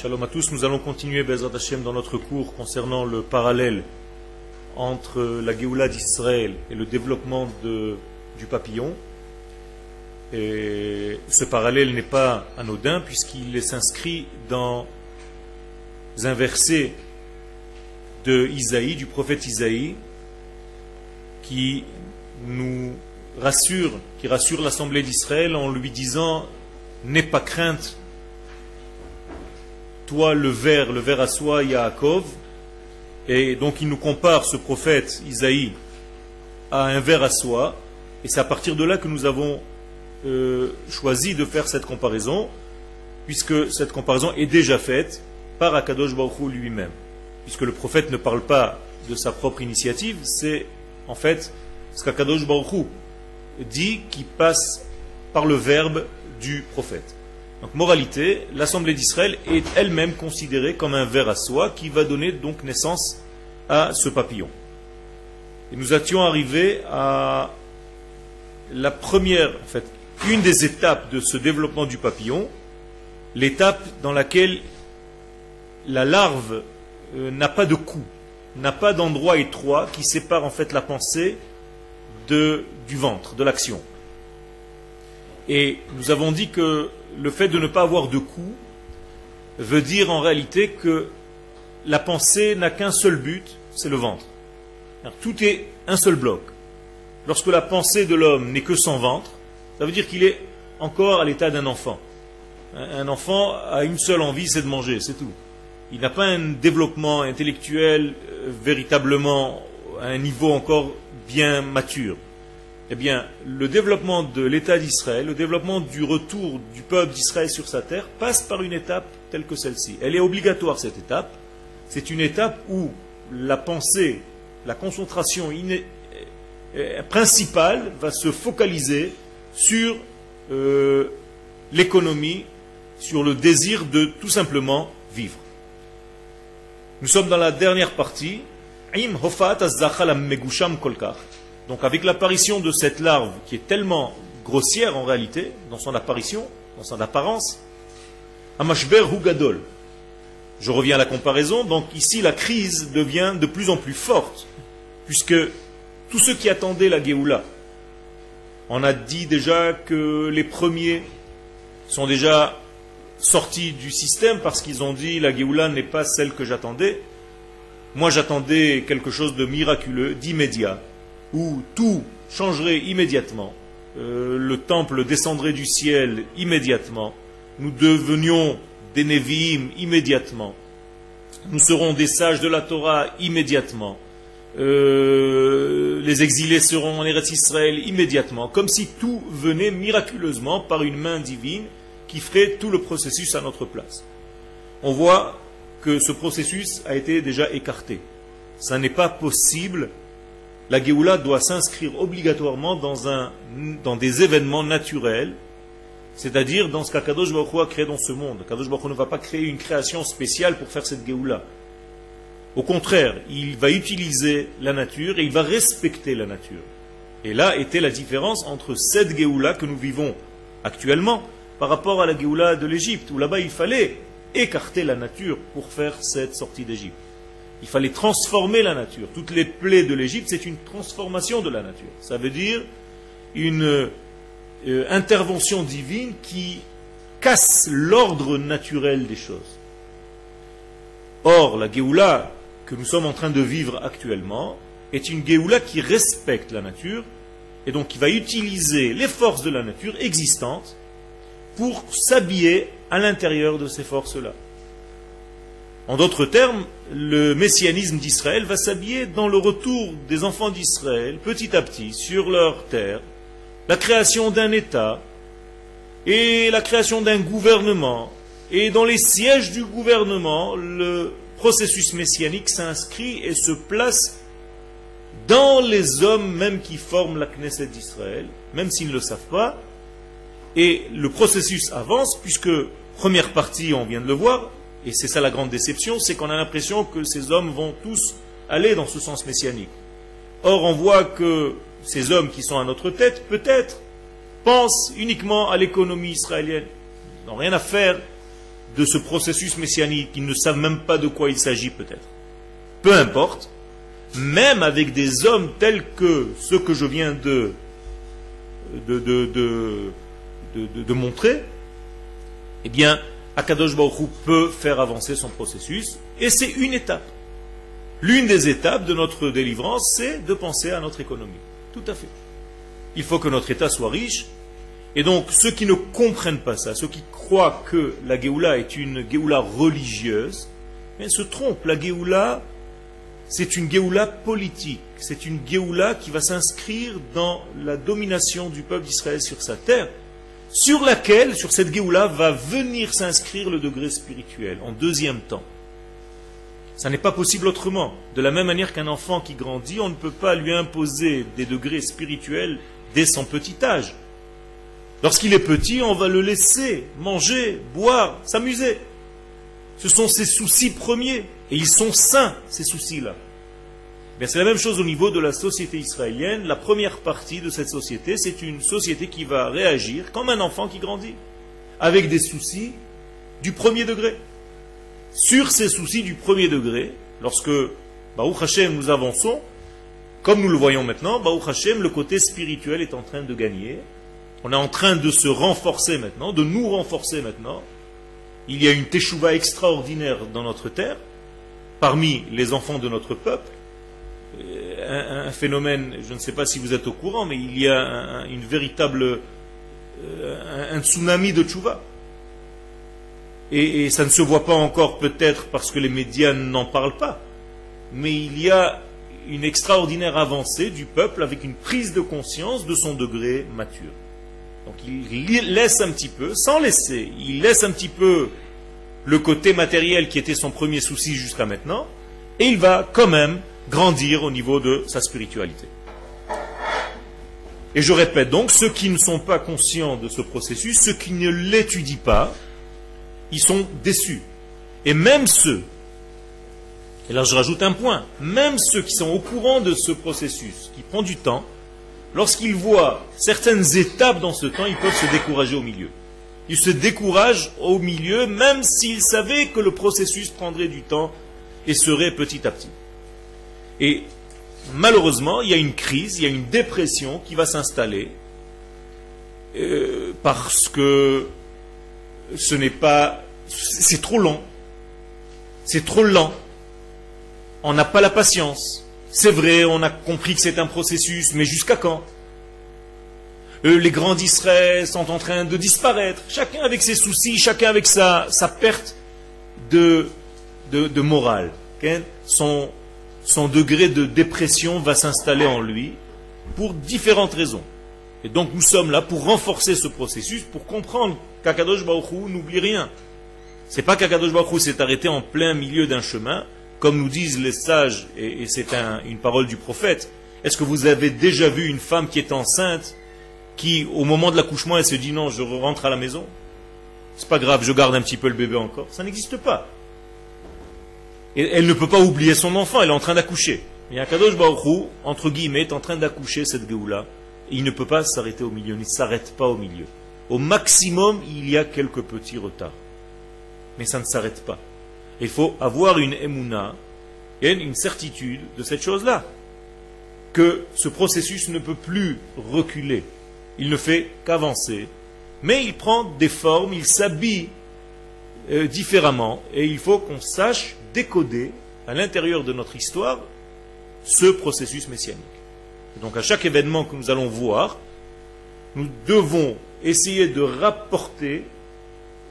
Shalom à tous, nous allons continuer Bezrat Hashem dans notre cours concernant le parallèle entre la Géoula d'Israël et le développement du papillon. Et ce parallèle n'est pas anodin puisqu'il s'inscrit dans un verset de Isaïe, du prophète Isaïe, qui nous rassure, qui rassure l'assemblée d'Israël en lui disant N'aie pas crainte, toi le ver, le ver à soi, Yaakov. Et donc il nous compare ce prophète Isaïe à un ver à soie, et c'est à partir de là que nous avons euh, choisi de faire cette comparaison, puisque cette comparaison est déjà faite par Akadosh Baruch lui-même. Puisque le prophète ne parle pas de sa propre initiative, c'est en fait ce qu'Akadosh Baruch dit qui passe par le verbe du prophète. Donc, moralité, l'Assemblée d'Israël est elle-même considérée comme un ver à soie qui va donner donc naissance à ce papillon. Et nous étions arrivés à la première, en fait, une des étapes de ce développement du papillon, l'étape dans laquelle la larve euh, n'a pas de cou, n'a pas d'endroit étroit qui sépare en fait la pensée de, du ventre, de l'action. Et nous avons dit que le fait de ne pas avoir de cou veut dire en réalité que la pensée n'a qu'un seul but, c'est le ventre. Tout est un seul bloc. Lorsque la pensée de l'homme n'est que son ventre, ça veut dire qu'il est encore à l'état d'un enfant. Un enfant a une seule envie, c'est de manger, c'est tout. Il n'a pas un développement intellectuel euh, véritablement à un niveau encore bien mature eh bien, le développement de l'État d'Israël, le développement du retour du peuple d'Israël sur sa terre, passe par une étape telle que celle-ci. Elle est obligatoire, cette étape. C'est une étape où la pensée, la concentration euh, principale va se focaliser sur euh, l'économie, sur le désir de tout simplement vivre. Nous sommes dans la dernière partie. Im hofat megusham kolkar. Donc avec l'apparition de cette larve qui est tellement grossière en réalité, dans son apparition, dans son apparence, Amashber Hugadol. Je reviens à la comparaison, donc ici la crise devient de plus en plus forte, puisque tous ceux qui attendaient la Géoula, on a dit déjà que les premiers sont déjà sortis du système parce qu'ils ont dit la Géoula n'est pas celle que j'attendais. Moi j'attendais quelque chose de miraculeux, d'immédiat où tout changerait immédiatement, euh, le temple descendrait du ciel immédiatement, nous devenions des Nevi'im immédiatement, nous serons des sages de la Torah immédiatement, euh, les exilés seront en Eretz Israël immédiatement, comme si tout venait miraculeusement par une main divine qui ferait tout le processus à notre place. On voit que ce processus a été déjà écarté. Ça n'est pas possible la Géoula doit s'inscrire obligatoirement dans, un, dans des événements naturels, c'est-à-dire dans ce qu'Akadosh Baruch a créé dans ce monde. Akadosh Baruch ne va pas créer une création spéciale pour faire cette Géoula. Au contraire, il va utiliser la nature et il va respecter la nature. Et là était la différence entre cette Géoula que nous vivons actuellement par rapport à la Géoula de l'Égypte, où là-bas il fallait écarter la nature pour faire cette sortie d'Égypte. Il fallait transformer la nature. Toutes les plaies de l'Égypte, c'est une transformation de la nature. Ça veut dire une euh, intervention divine qui casse l'ordre naturel des choses. Or, la Géoula que nous sommes en train de vivre actuellement est une Géoula qui respecte la nature et donc qui va utiliser les forces de la nature existantes pour s'habiller à l'intérieur de ces forces-là. En d'autres termes, le messianisme d'Israël va s'habiller dans le retour des enfants d'Israël, petit à petit, sur leur terre, la création d'un État et la création d'un gouvernement. Et dans les sièges du gouvernement, le processus messianique s'inscrit et se place dans les hommes même qui forment la Knesset d'Israël, même s'ils ne le savent pas. Et le processus avance, puisque, première partie, on vient de le voir, et c'est ça la grande déception, c'est qu'on a l'impression que ces hommes vont tous aller dans ce sens messianique. Or, on voit que ces hommes qui sont à notre tête, peut-être, pensent uniquement à l'économie israélienne. Ils n'ont rien à faire de ce processus messianique, qui ne savent même pas de quoi il s'agit peut-être. Peu importe, même avec des hommes tels que ceux que je viens de, de, de, de montrer, eh bien, Akadosh Baruch peut faire avancer son processus, et c'est une étape. L'une des étapes de notre délivrance, c'est de penser à notre économie. Tout à fait. Il faut que notre État soit riche, et donc ceux qui ne comprennent pas ça, ceux qui croient que la Géoula est une Géoula religieuse, mais se trompent. La Géoula, c'est une Géoula politique. C'est une Géoula qui va s'inscrire dans la domination du peuple d'Israël sur sa terre sur laquelle, sur cette Géoula, va venir s'inscrire le degré spirituel, en deuxième temps. Ça n'est pas possible autrement. De la même manière qu'un enfant qui grandit, on ne peut pas lui imposer des degrés spirituels dès son petit âge. Lorsqu'il est petit, on va le laisser manger, boire, s'amuser. Ce sont ses soucis premiers. Et ils sont sains, ces soucis-là c'est la même chose au niveau de la société israélienne. La première partie de cette société, c'est une société qui va réagir comme un enfant qui grandit, avec des soucis du premier degré. Sur ces soucis du premier degré, lorsque Baruch Hashem nous avançons, comme nous le voyons maintenant, Baruch Hashem, le côté spirituel est en train de gagner. On est en train de se renforcer maintenant, de nous renforcer maintenant. Il y a une teshuva extraordinaire dans notre terre, parmi les enfants de notre peuple un, phénomène, je ne sais pas si vous êtes au courant, mais il y a un, une véritable euh, un, tsunami de tchouva. Et, et, ça ne se voit pas encore peut-être parce que les médias n'en parlent pas. Mais il y a une extraordinaire avancée du peuple avec une prise de conscience de son degré mature. Donc il laisse un petit peu, sans laisser, il laisse un petit peu le côté matériel qui était son premier souci jusqu'à maintenant, et il va quand même grandir au niveau de sa spiritualité. Et je répète donc, ceux qui ne sont pas conscients de ce processus, ceux qui ne l'étudient pas, ils sont déçus. Et même ceux, et là je rajoute un point, même ceux qui sont au courant de ce processus, qui prend du temps, lorsqu'ils voient certaines étapes dans ce temps, ils peuvent se décourager au milieu. Ils se découragent au milieu, même s'ils savaient que le processus prendrait du temps et serait petit à petit. Et malheureusement, il y a une crise, il y a une dépression qui va s'installer euh, parce que ce n'est pas. C'est trop long. C'est trop lent. On n'a pas la patience. C'est vrai, on a compris que c'est un processus, mais jusqu'à quand? Euh, Les grands d'Israël sont en train de disparaître, chacun avec ses soucis, chacun avec sa, sa perte de, de, morale. Son, son degré de dépression va s'installer en lui pour différentes raisons. Et donc nous sommes là pour renforcer ce processus, pour comprendre qu'Akadosh Baruch n'oublie rien. C'est pas qu'Akadosh Baruch s'est arrêté en plein milieu d'un chemin, comme nous disent les sages, et, c'est une parole du prophète. Est-ce que vous avez déjà vu une femme qui est enceinte, qui au moment de l'accouchement, elle se dit non, je rentre à la maison? C'est pas grave, je garde un petit peu le bébé encore. Ça n'existe pas. Et elle ne peut pas oublier son enfant, elle est en train d'accoucher. Mais Akadosh Baruch entre guillemets, est en train d'accoucher cette Géoula. Il ne peut pas s'arrêter au milieu, il ne s'arrête pas au milieu. Au maximum, il y a quelques petits retards. Mais ça ne s'arrête pas. Il faut avoir une émouna, une certitude de cette chose-là. Que ce processus ne peut plus reculer. Il ne fait qu'avancer. Mais il prend des formes, il s'habille euh, différemment. Et il faut qu'on sache décoder à l'intérieur de notre histoire ce processus messianique. donc à chaque événement que nous allons voir, nous devons essayer de rapporter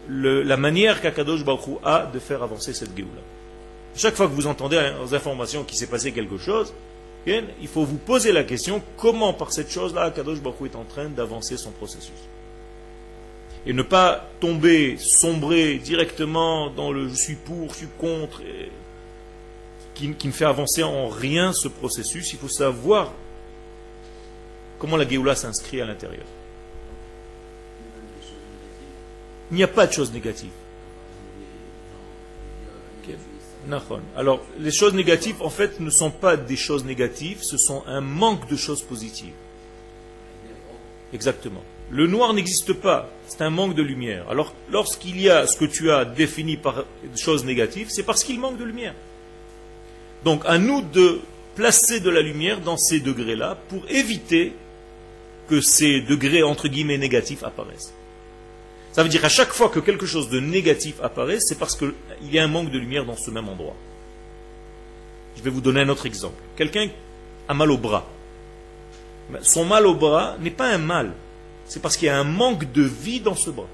la manière qu'Akadosh Baruch a de faire avancer cette Géoula. Chaque fois que vous entendez aux informations qu'il s'est passé quelque chose, il faut vous poser la question comment par cette chose-là Akadosh Baruch est en train d'avancer son processus. Et ne pas tomber, sombrer directement dans le je suis pour, je suis contre, qui, qui, ne fait avancer en rien ce processus. Il faut savoir comment la Géoula s'inscrit à l'intérieur. Il n'y a pas de choses négatives. Alors, les choses négatives, en fait, ne sont pas des choses négatives, ce sont un manque de choses positives. Exactement. Le noir n'existe pas, c'est un manque de lumière. Alors lorsqu'il y a ce que tu as défini par chose négative, c'est parce qu'il manque de lumière. Donc à nous de placer de la lumière dans ces degrés-là pour éviter que ces degrés entre guillemets négatifs apparaissent. Ça veut dire qu'à chaque fois que quelque chose de négatif apparaît, c'est parce qu'il y a un manque de lumière dans ce même endroit. Je vais vous donner un autre exemple. Quelqu'un a mal au bras. Son mal au bras n'est pas un mal, c'est parce qu'il y a un manque de vie dans ce bras.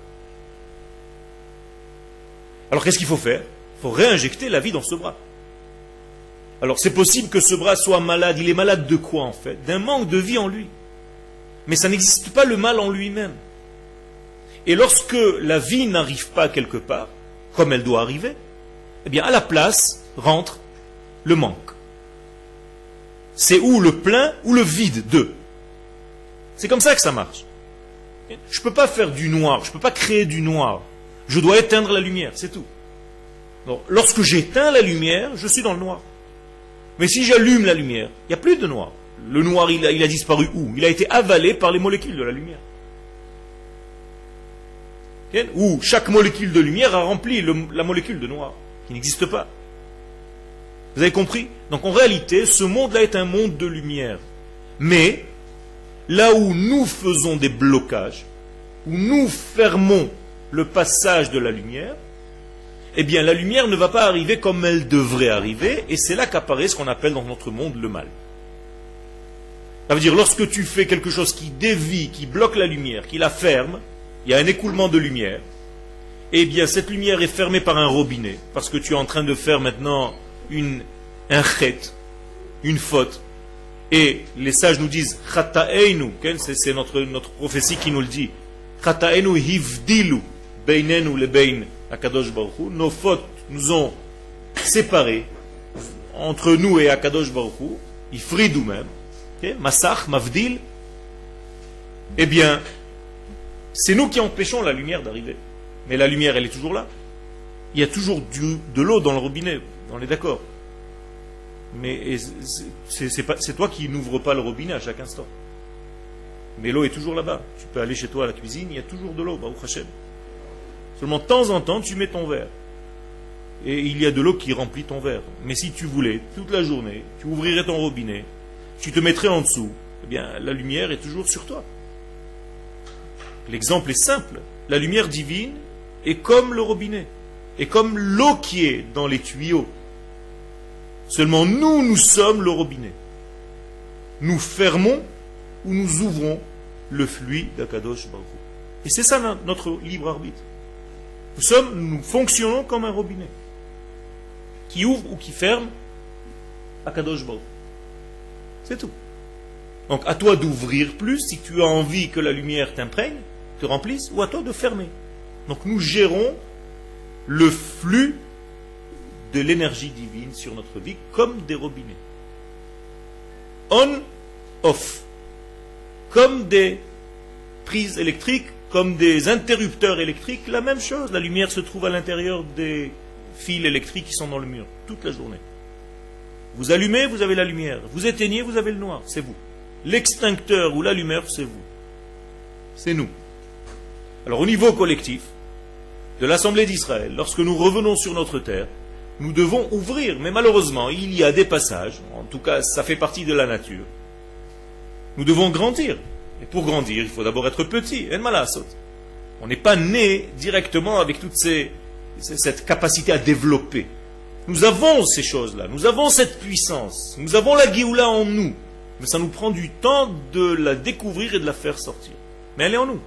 Alors qu'est-ce qu'il faut faire? Il faut réinjecter la vie dans ce bras. Alors c'est possible que ce bras soit malade. Il est malade de quoi en fait? D'un manque de vie en lui. Mais ça n'existe pas le mal en lui-même. Et lorsque la vie n'arrive pas quelque part, comme elle doit arriver, eh bien à la place rentre le manque. C'est ou le plein ou le vide de. C'est comme ça que ça marche. Je ne peux pas faire du noir, je ne peux pas créer du noir. Je dois éteindre la lumière, c'est tout. Lorsque j'éteins la lumière, je suis dans le noir. Mais si j'allume la lumière, il n'y a plus de noir. Le noir, il a, il a disparu où? Il a été avalé par les molécules de la lumière. Où chaque molécule de lumière a rempli la molécule de noir, qui n'existe pas. Vous avez compris? Donc en réalité, ce monde-là est un monde de lumière. Mais là où nous faisons des blocages, où nous fermons le passage de la lumière, eh bien la lumière ne va pas arriver comme elle devrait arriver, et c'est là qu'apparaît ce qu'on appelle dans notre monde le mal. Ça veut dire, lorsque tu fais quelque chose qui dévie, qui bloque la lumière, qui la ferme, il y a un écoulement de lumière, eh bien cette lumière est fermée par un robinet, parce que tu es en train de faire maintenant une, un chet, une faute, et les sages nous disent, c'est notre, prophétie qui nous le dit, hivdilu nos fautes nous ont séparés entre nous et Akadosh Baruch Hu, ifridou même, okay? Massach, Mavdil, eh bien, c'est nous qui empêchons la lumière d'arriver. Mais la lumière, elle est toujours là. Il y a toujours de l'eau dans le robinet, on est d'accord. Mais c'est toi qui n'ouvres pas le robinet à chaque instant. Mais l'eau est toujours là-bas. Tu peux aller chez toi à la cuisine, il y a toujours de l'eau, Baruch Hashem. Seulement de temps en temps, tu mets ton verre. Et il y a de l'eau qui remplit ton verre. Mais si tu voulais, toute la journée, tu ouvrirais ton robinet, tu te mettrais en dessous, eh bien, la lumière est toujours sur toi. L'exemple est simple. La lumière divine est comme le robinet, est comme l'eau qui est dans les tuyaux. Seulement nous, nous sommes le robinet. Nous fermons ou nous ouvrons le fluide d'Akadosh Baruch. Et c'est ça notre libre arbitre. Nous sommes, nous fonctionnons comme un robinet qui ouvre ou qui ferme Akadosh Baruch. C'est tout. Donc à toi d'ouvrir plus si tu as envie que la lumière t'imprègne, te remplisse, ou à toi de fermer. Donc nous gérons le flux de l'énergie divine sur notre vie comme des robinets. On, off. Comme des prises électriques, comme des interrupteurs électriques, la même chose. La lumière se trouve à l'intérieur des fils électriques qui sont dans le mur toute la journée. Vous allumez, vous avez la lumière. Vous éteignez, vous avez le noir. C'est vous. L'extincteur ou l'allumeur, c'est vous. C'est nous. Alors au niveau collectif de l'Assemblée d'Israël, lorsque nous revenons sur notre terre, nous devons ouvrir. Mais malheureusement, il y a des passages, en tout cas ça fait partie de la nature. Nous devons grandir. Et pour grandir, il faut d'abord être petit. On n'est pas né directement avec toute cette capacité à développer. Nous avons ces choses-là, nous avons cette puissance, nous avons la Géoula en nous. Mais ça nous prend du temps de la découvrir et de la faire sortir. Mais elle est en nous,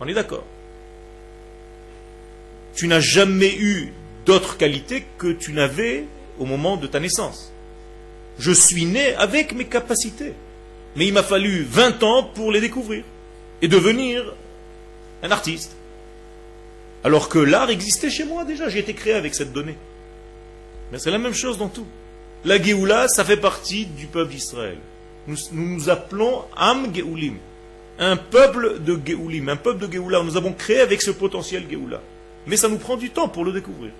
on est d'accord. Tu n'as jamais eu d'autres qualités que tu n'avais au moment de ta naissance. Je suis né avec mes capacités. Mais il m'a fallu 20 ans pour les découvrir et devenir un artiste. Alors que l'art existait chez moi déjà, j'ai été créé avec cette donnée. Mais c'est la même chose dans tout. La Géoula, ça fait partie du peuple d'Israël. Nous, nous, appelons Am Géoulim, un peuple de Géoulim, un peuple de Géoula. Nous avons créé avec ce potentiel Géoula. Mais ça nous prend du temps pour le découvrir.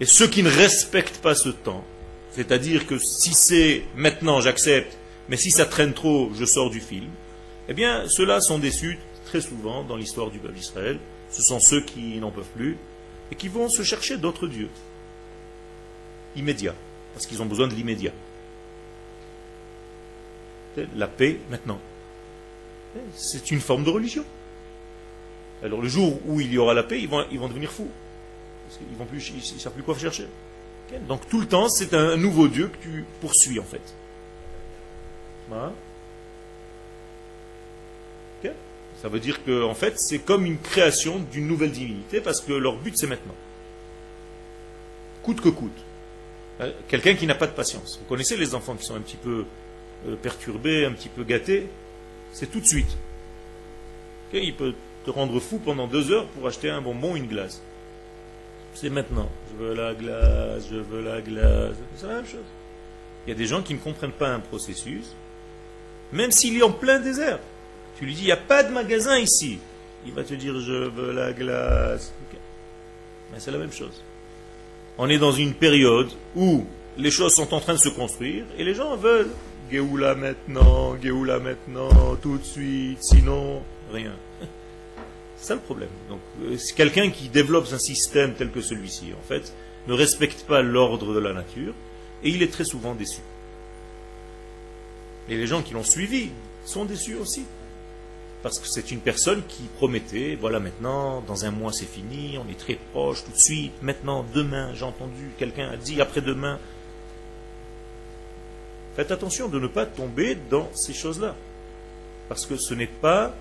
Et ceux qui ne respectent pas ce temps, c'est-à-dire que si c'est maintenant, j'accepte, mais si ça traîne trop, je sors du film, Eh bien, ceux-là sont déçus très souvent dans l'histoire du peuple d'Israël. Ce sont ceux qui n'en peuvent plus et qui vont se chercher d'autres dieux. Immédiats, parce qu'ils ont besoin de l'immédiat. La paix maintenant. C'est une forme de religion. Alors le jour où il y aura la paix, ils vont, ils vont devenir fous. Parce qu'ils vont ils ne savent plus quoi chercher. Donc tout le temps, c'est un nouveau Dieu que tu poursuis en fait. Ça veut dire que en fait, c'est comme une création d'une nouvelle divinité parce que leur but c'est maintenant. Coûte que coûte. Euh, quelqu'un qui n'a pas de patience. Vous connaissez les enfants qui sont un petit peu euh, perturbés, un petit peu gâtés? C'est tout de suite. Il peut te rendre fou pendant deux heures pour acheter un bonbon, une glace. C'est maintenant. Je veux la glace, je veux la glace. C'est la même chose. Il y a des gens qui ne comprennent pas un processus, même s'il est en plein désert. Tu lui dis, il n'y a pas de magasin ici. Il va te dire, je veux la glace. Mais c'est la même chose. On est dans une période où les choses sont en train de se construire et les gens veulent Géoula maintenant, Géoula maintenant, tout de suite, sinon rien. C'est ça le problème. Donc, euh, quelqu'un qui développe un système tel que celui-ci, en fait, ne respecte pas l'ordre de la nature et il est très souvent déçu. Et les gens qui l'ont suivi sont déçus aussi. Parce que c'est une personne qui promettait, voilà maintenant, dans un mois c'est fini, on est très proche tout de suite, maintenant, demain, j'ai entendu, quelqu'un a dit après-demain. Faites attention de ne pas tomber dans ces choses-là. Parce que ce n'est pas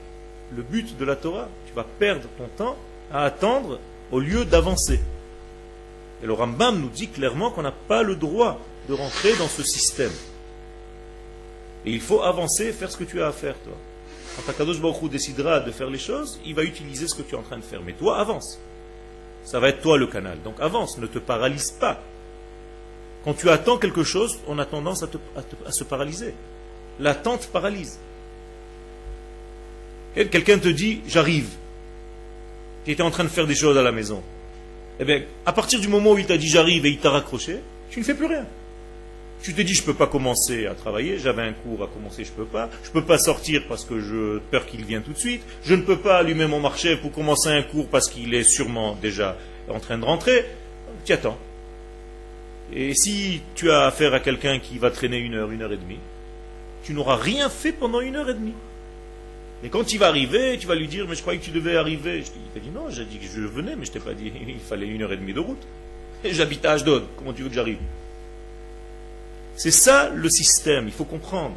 le but de la Torah. Tu vas perdre ton temps à attendre au lieu d'avancer. Et le Rambam nous dit clairement qu'on n'a pas le droit de rentrer dans ce système. Et il faut avancer faire ce que tu as à faire, toi. Quand Akadosh Baruch décidera de faire les choses, il va utiliser ce que tu es en train de faire. Mais toi, avance. Ça va être toi le canal. Donc avance, ne te paralyse pas. Quand tu attends quelque chose, on a tendance à se paralyser. L'attente paralyse. Quelqu'un te dit, j'arrive. Tu étais en train de faire des choses à la maison. Eh bien, à partir du moment où il t'a dit j'arrive et il t'a raccroché, tu ne fais plus rien. Tu te dis je ne peux pas commencer à travailler, j'avais un cours à commencer, je ne peux pas. Je ne peux pas sortir parce que je peur qu'il vienne tout de suite. Je ne peux pas allumer mon marché pour commencer un cours parce qu'il est sûrement déjà en train de rentrer. Tu attends. Et si tu as affaire à quelqu'un qui va traîner une heure, une heure et demie, tu n'auras rien fait pendant une heure et demie. Et quand il va arriver, tu vas lui dire, mais je croyais que tu devais arriver. Il t'a dit, non, j'ai dit que je venais, mais je t'ai pas dit, il fallait une heure et demie de route. J'habite à Ashdod, comment tu veux que j'arrive? C'est ça le système, il faut comprendre.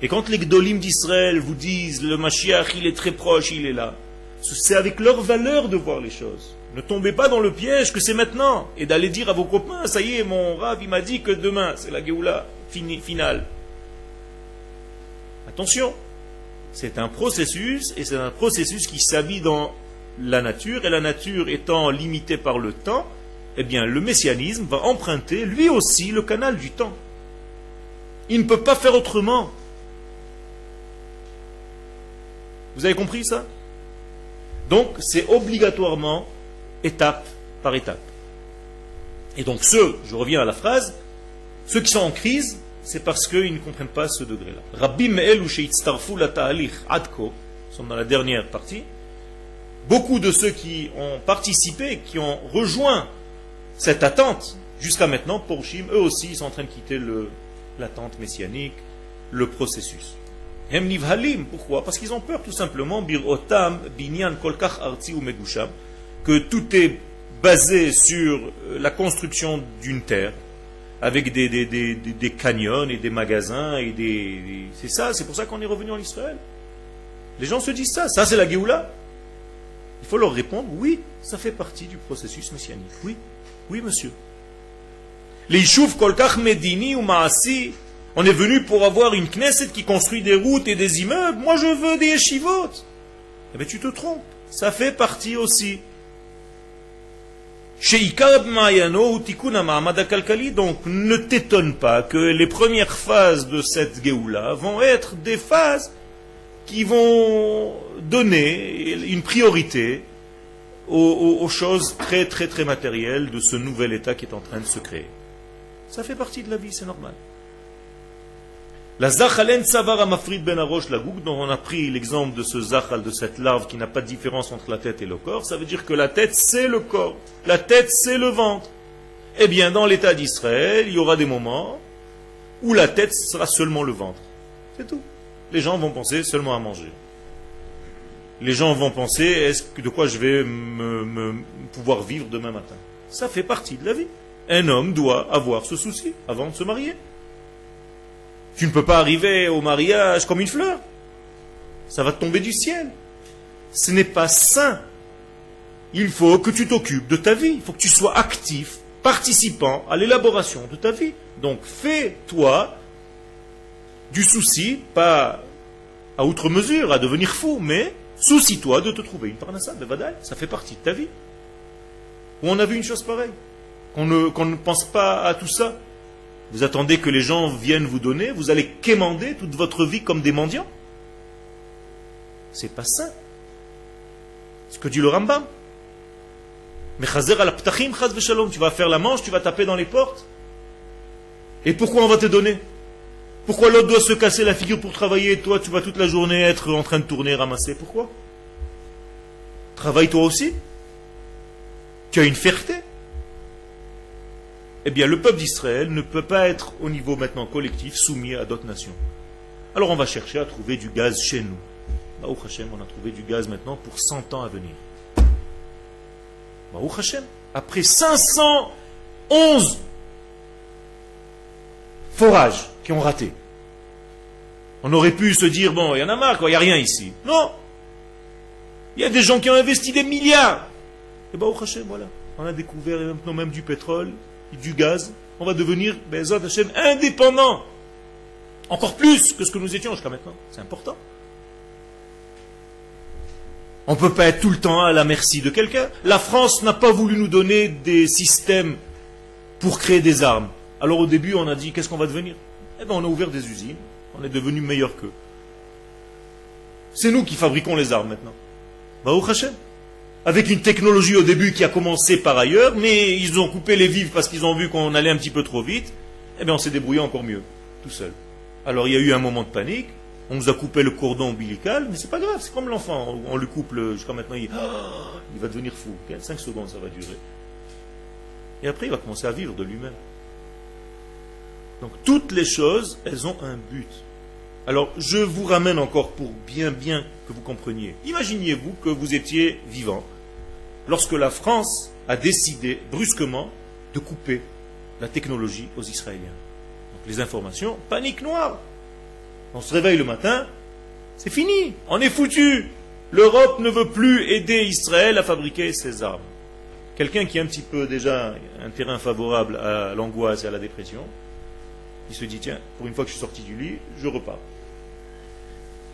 Et quand les Gdolim d'Israël vous disent, le Mashiach, il est très proche, il est là, c'est avec leur valeur de voir les choses. Ne tombez pas dans le piège que c'est maintenant. Et d'aller dire à vos copains, ça y est, mon Rav, il m'a dit que demain, c'est la Géoula finale. Attention, c'est un processus, et c'est un processus qui s'habille dans la nature, et la nature étant limitée par le temps, eh bien, le messianisme va emprunter lui aussi le canal du temps. Il ne peut pas faire autrement. Vous avez compris ça? Donc, c'est obligatoirement étape par étape. Et donc, ceux, je reviens à la phrase, ceux qui sont en crise, c'est parce qu'ils ne comprennent pas ce degré-là. Rabbi Me'el ou la ta'alich adko, sont dans la dernière partie, beaucoup de ceux qui ont participé, qui ont rejoint cette attente, jusqu'à maintenant, Porshim, eux aussi, sont en train de quitter l'attente messianique, le processus. Hem nivhalim, pourquoi? Parce qu'ils ont peur tout simplement, birotam, binyan kolkach arti ou megusham, que tout est basé sur la construction d'une terre, avec des, des, des, des, canyons et des magasins et des. C'est ça, c'est pour ça qu'on est revenu en Israël. Les gens se disent ça, ça c'est la Géoula. Il faut leur répondre oui, ça fait partie du processus messianique. Oui, oui monsieur. Les Ishouf Kolkach Medini ou Maasi, on est venu pour avoir une Knesset qui construit des routes et des immeubles. Moi je veux des yeshivot. Eh bien tu te trompes. Ça fait partie aussi donc ne t'étonne pas que les premières phases de cette Géoula vont être des phases qui vont donner une priorité aux, aux, choses très très très matérielles de ce nouvel état qui est en train de se créer. Ça fait partie de la vie, c'est normal. La zachalen savar amafrid ben arosh la dont on a pris l'exemple de ce zachal, de cette larve qui n'a pas de différence entre la tête et le corps, ça veut dire que la tête c'est le corps, la tête c'est le ventre. Eh bien, dans l'état d'Israël, il y aura des moments où la tête sera seulement le ventre. C'est tout. Les gens vont penser seulement à manger. Les gens vont penser est-ce que de quoi je vais me pouvoir vivre demain matin? Ça fait partie de la vie. Un homme doit avoir ce souci avant de se marier. Tu ne peux pas arriver au mariage comme une fleur. Ça va tomber du ciel. Ce n'est pas sain. Il faut que tu t'occupes de ta vie. Il faut que tu sois actif, participant à l'élaboration de ta vie. Donc fais-toi du souci, pas à outre mesure, à devenir fou, mais soucie-toi de te trouver une parnassa, bevadal. Ça fait partie de ta vie. Où on a vu une chose pareille. Qu'on ne pense pas à tout ça. Vous attendez que les gens viennent vous donner, vous allez quémander toute votre vie comme des mendiants. C'est pas ça. Ce que dit le Rambam. Mais tu vas faire la manche, tu vas taper dans les portes. Et pourquoi on va te donner? Pourquoi l'autre doit se casser la figure pour travailler? Et toi tu vas toute la journée être en train de tourner, ramasser Pourquoi? Travaille toi aussi. Tu as une fierté eh bien le peuple d'Israël ne peut pas être au niveau maintenant collectif soumis à d'autres nations. Alors on va chercher à trouver du gaz chez nous. Baruch Hashem, on a trouvé du gaz maintenant pour 100 ans à venir. Baruch Hashem, après 511 forages qui ont raté. On aurait pu se dire, bon, il y en a marre, quoi, il n'y a rien ici. Non Il y a des gens qui ont investi des milliards. Et Baruch Hashem, voilà. On a découvert maintenant même du pétrole, du gaz, on va devenir, Hashem, indépendant. Encore plus que ce que nous étions jusqu'à maintenant. C'est important. On ne peut pas être tout le temps à la merci de quelqu'un. La France n'a pas voulu nous donner des systèmes pour créer des armes. Alors au début, on a dit qu'est-ce qu'on va devenir? Eh bien, on a ouvert des usines. On est devenu meilleur qu'eux. C'est nous qui fabriquons les armes maintenant. au Hashem avec une technologie au début qui a commencé par ailleurs, mais ils ont coupé les vives parce qu'ils ont vu qu'on allait un petit peu trop vite, eh bien on s'est débrouillé encore mieux, tout seul. Alors il y a eu un moment de panique, on nous a coupé le cordon ombilical, mais c'est pas grave, c'est comme l'enfant, on, le coupe jusqu'à maintenant, il, il, va devenir fou, 5 secondes ça va durer. Et après il va commencer à vivre de lui-même. Donc toutes les choses, elles ont un but. Alors je vous ramène encore pour bien bien que vous compreniez. Imaginez-vous que vous étiez vivant lorsque la France a décidé brusquement de couper la technologie aux Israéliens. Donc les informations, panique noire. On se réveille le matin, c'est fini, on est foutu. L'Europe ne veut plus aider Israël à fabriquer ses armes. Quelqu'un qui a un petit peu déjà un terrain favorable à l'angoisse et à la dépression, il se dit, tiens, pour une fois que je suis sorti du lit, je repars.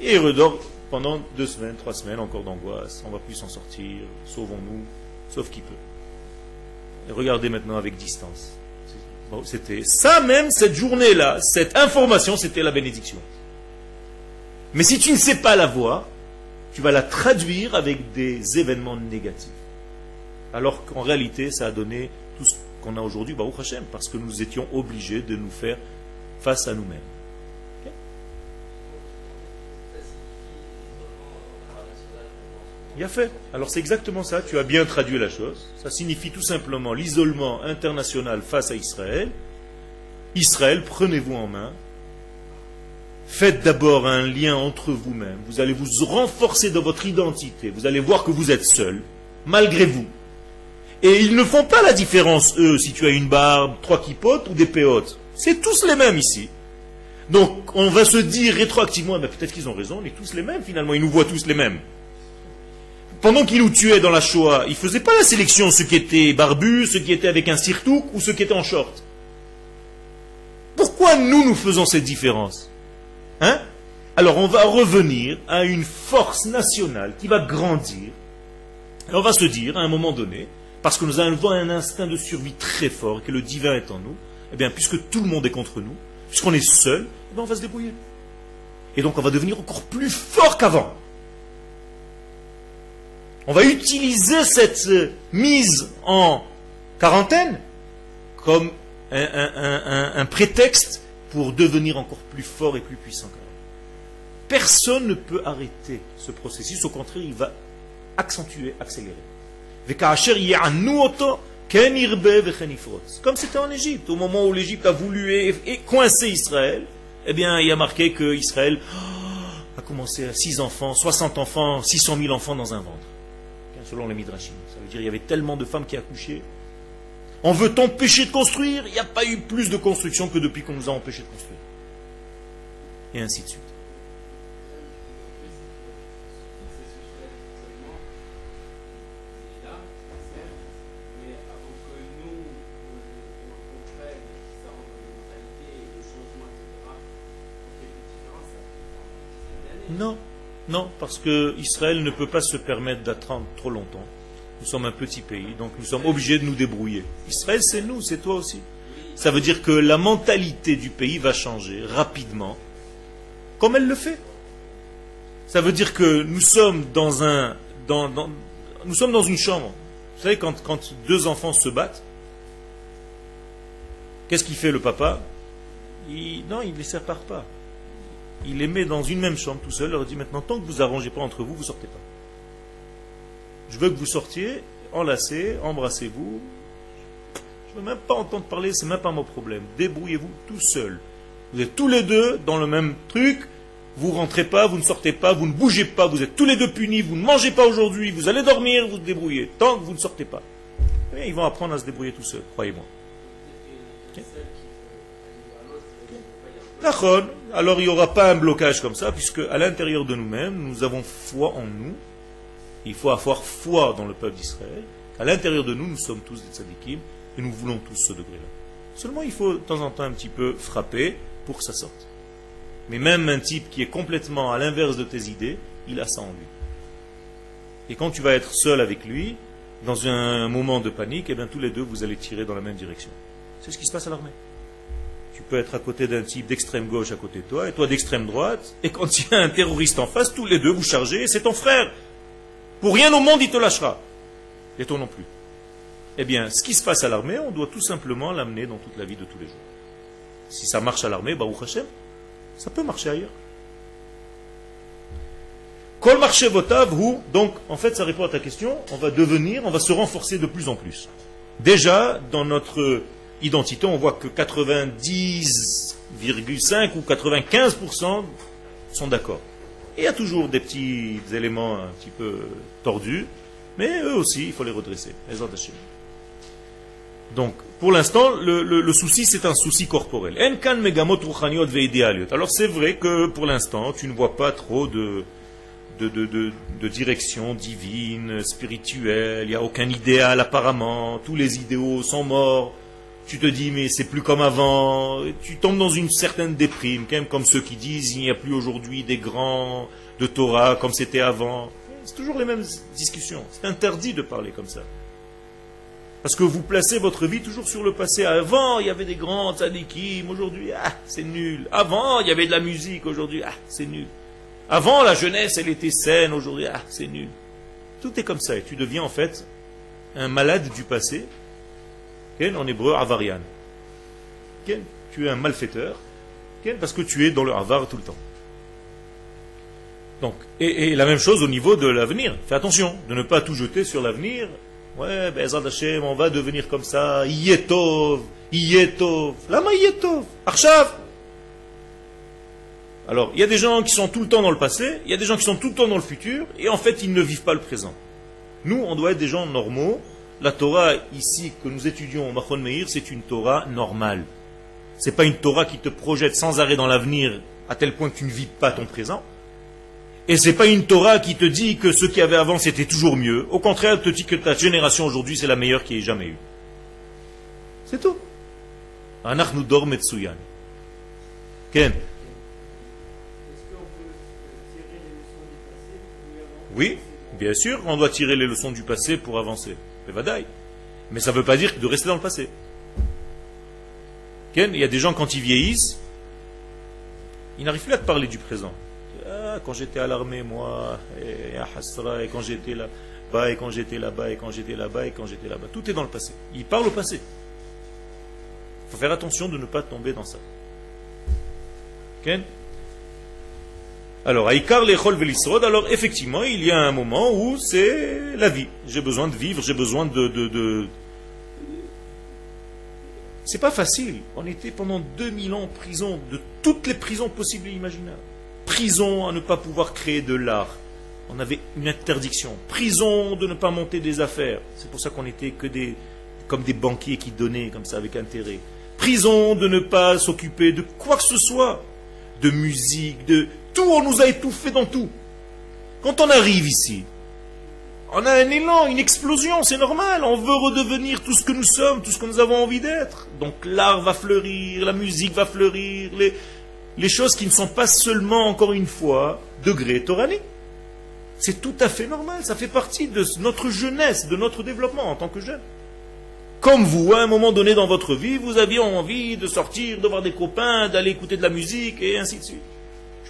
Et il redort pendant deux semaines, trois semaines encore d'angoisse. On ne va plus s'en sortir. Sauvons-nous, sauf qui peut. Et regardez maintenant avec distance. c'était ça même, cette journée-là, cette information, c'était la bénédiction. Mais si tu ne sais pas la voir, tu vas la traduire avec des événements négatifs. Alors qu'en réalité, ça a donné tout ce qu'on a aujourd'hui, Baruch Hashem, parce que nous étions obligés de nous faire face à nous-mêmes. Il a fait. Alors c'est exactement ça, tu as bien traduit la chose. Ça signifie tout simplement l'isolement international face à Israël. Israël, prenez-vous en main. Faites d'abord un lien entre vous-même. Vous allez vous renforcer dans votre identité. Vous allez voir que vous êtes seul, malgré vous. Et ils ne font pas la différence, eux, si tu as une barbe, trois kipotes ou des péotes. C'est tous les mêmes ici. Donc on va se dire rétroactivement, ben, peut-être qu'ils ont raison, on est tous les mêmes finalement, ils nous voient tous les mêmes pendant qu'ils nous tuaient dans la Shoah, ils ne faisaient pas la sélection ceux qui étaient barbus, ceux qui étaient avec un sirtouk ou ceux qui étaient en short. Pourquoi nous, nous faisons cette différence? Hein? Alors on va revenir à une force nationale qui va grandir. Et on va se dire, à un moment donné, parce que nous avons un instinct de survie très fort, que le divin est en nous, eh bien, puisque tout le monde est contre nous, puisqu'on est seul, eh on va se débrouiller. Et donc on va devenir encore plus fort qu'avant. On va utiliser cette mise en quarantaine comme un, prétexte pour devenir encore plus fort et plus puissant. Personne ne peut arrêter ce processus, au contraire, il va accentuer, accélérer. Comme c'était en Égypte, au moment où l'Égypte a voulu coincer Israël, eh bien, il y a marqué que Israël oh, a commencé à 6 enfants, 60 enfants, 600 000 enfants dans un ventre. Selon les Midrashim. Ça veut dire qu'il y avait tellement de femmes qui accouchaient. On veut t'empêcher de construire, il n'y a pas eu plus de construction que depuis qu'on nous a empêché de construire. Et ainsi de suite. Non, non, parce que Israël ne peut pas se permettre d'attendre trop longtemps. Nous sommes un petit pays, donc nous sommes obligés de nous débrouiller. Israël, c'est nous, c'est toi aussi. Ça veut dire que la mentalité du pays va changer rapidement, comme elle le fait. Ça veut dire que nous sommes dans un, dans, nous sommes dans une chambre. Vous savez, quand, quand deux enfants se battent, qu'est-ce qu'il fait le papa? Non, il ne les sépare pas il les met dans une même chambre tout seul, leur dit maintenant, tant que vous arrangez pas entre vous, vous sortez pas. Je veux que vous sortiez, enlacez, embrassez-vous. Je ne veux même pas entendre parler, c'est même pas mon problème. Débrouillez-vous tout seul. Vous êtes tous les deux dans le même truc, vous rentrez pas, vous ne sortez pas, vous ne bougez pas, vous êtes tous les deux punis, vous ne mangez pas aujourd'hui, vous allez dormir, vous vous débrouillez, tant que vous ne sortez pas. Et ils vont apprendre à se débrouiller tout seuls, croyez-moi. Alors il n'y aura pas un blocage comme ça, puisque à l'intérieur de nous-mêmes, nous avons foi en nous. Il faut avoir foi dans le peuple d'Israël. À l'intérieur de nous, nous sommes tous des tzadikim et nous voulons tous ce degré-là. Seulement, il faut de temps en temps un petit peu frapper pour que ça sorte. Mais même un type qui est complètement à l'inverse de tes idées, il a ça en lui. Et quand tu vas être seul avec lui, dans un moment de panique, eh bien tous les deux, vous allez tirer dans la même direction. C'est ce qui se passe à l'armée. Tu peux être à côté d'un type d'extrême gauche à côté de toi, et toi d'extrême droite, et quand il y a un terroriste en face, tous les deux vous chargez, c'est ton frère. Pour rien au monde, il te lâchera. Et toi non plus. Eh bien, ce qui se passe à l'armée, on doit tout simplement l'amener dans toute la vie de tous les jours. Si ça marche à l'armée, Baruch Hashem, ça peut marcher ailleurs. Kol marché votav ou donc en fait ça répond à ta question, on va devenir, on va se renforcer de plus en plus. Déjà dans notre identité, on voit que 90,5 ou 95% sont d'accord. il y a toujours des petits éléments un petit peu tordus, mais eux aussi, il faut les redresser. Donc, pour l'instant, le, souci, c'est un souci corporel. Alors, c'est vrai que pour l'instant, tu ne vois pas trop de, direction divine, spirituelle, il n'y a aucun idéal apparemment, tous les idéaux sont morts tu te dis mais c'est plus comme avant, tu tombes dans une certaine déprime, quand même comme ceux qui disent il n'y a plus aujourd'hui des grands de Torah comme c'était avant. C'est toujours les mêmes discussions. C'est interdit de parler comme ça. Parce que vous placez votre vie toujours sur le passé. Avant, il y avait des grands tzadikim, aujourd'hui, ah, c'est nul. Avant, il y avait de la musique, aujourd'hui, ah, c'est nul. Avant, la jeunesse, elle était saine, aujourd'hui, ah, c'est nul. Tout est comme ça, et tu deviens en fait un malade du passé, en hébreu, avarian. Tu es un malfaiteur, parce que tu es dans le avar tout le temps. Donc, et, la même chose au niveau de l'avenir. Fais attention de ne pas tout jeter sur l'avenir. Ouais, ben, Hashem, on va devenir comme ça. Yetov, Yetov. Lama Yetov. Arshav. Alors, il y a des gens qui sont tout le temps dans le passé, il y a des gens qui sont tout le temps dans le futur, et en fait, ils ne vivent pas le présent. Nous, on doit être des gens normaux, la Torah ici que nous étudions au Machon Meir, c'est une Torah normale. Ce n'est pas une Torah qui te projette sans arrêt dans l'avenir à tel point que tu ne vis pas ton présent. Et ce n'est pas une Torah qui te dit que ce qu'il y avait avant c'était toujours mieux. Au contraire, elle te dit que ta génération aujourd'hui c'est la meilleure qu'il ait jamais eue. C'est tout. Anach nous dort Metsuyan. Ken Oui, bien sûr, on doit tirer les leçons du passé pour avancer. Mais ça ne veut pas dire de rester dans le passé. Il y a des gens, quand ils vieillissent, ils n'arrivent plus à te parler du présent. Ah, quand j'étais à l'armée, moi, et à Hasra, et quand j'étais là-bas, et quand j'étais là-bas, et quand j'étais là-bas, et quand j'étais là-bas. Tout est dans le passé. Ils parlent au passé. Il faut faire attention de ne pas tomber dans ça. Alors, Aïkar l'echol velisrod, alors effectivement, il y a un moment où c'est la vie. J'ai besoin de vivre, j'ai besoin de... C'est pas facile. On était pendant 2000 ans en prison, de toutes les prisons possibles et imaginables. Prison à ne pas pouvoir créer de l'art. On avait une interdiction. Prison de ne pas monter des affaires. C'est pour ça qu'on était que des, comme des banquiers qui donnaient comme ça avec intérêt. Prison de ne pas s'occuper de quoi que ce soit. De musique, de tout, on nous a étouffés dans tout. Quand on arrive ici, on a un élan, une explosion, c'est normal. On veut redevenir tout ce que nous sommes, tout ce que nous avons envie d'être. Donc l'art va fleurir, la musique va fleurir, les, choses qui ne sont pas seulement, encore une fois, degré toranique. C'est tout à fait normal, ça fait partie de notre jeunesse, de notre développement en tant que jeune. Comme vous, à un moment donné dans votre vie, vous aviez envie de sortir, de voir des copains, d'aller écouter de la musique, et ainsi de suite.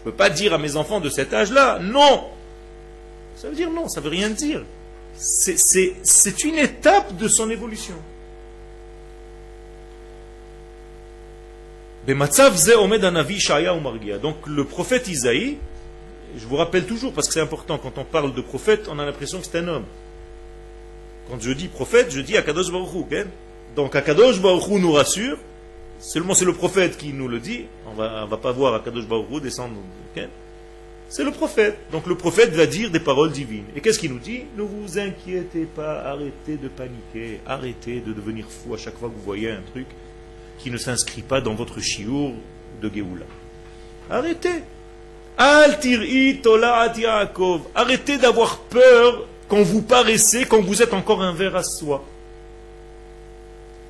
Je ne peux pas dire à mes enfants de cet âge-là, non Ça veut dire non, ça veut rien dire. C'est une étape de son évolution. Donc le prophète Isaïe, je vous rappelle toujours, parce que c'est important, quand on parle de prophète, on a l'impression que c'est un homme. Quand je dis prophète, je dis Akadosh Baruch. Donc Akadosh Baruch nous rassure, seulement c'est le prophète qui nous le dit, on va, va pas voir Akadosh Baruch descendre. C'est le prophète. Donc le prophète va dire des paroles divines. Et qu'est-ce qu'il nous dit? Ne vous inquiétez pas, arrêtez de paniquer, arrêtez de devenir fou à chaque fois que vous voyez un truc qui ne s'inscrit pas dans votre chiour de Géoula. Arrêtez. Arrêtez d'avoir peur quand vous paraissez, quand vous êtes encore un verre à soi.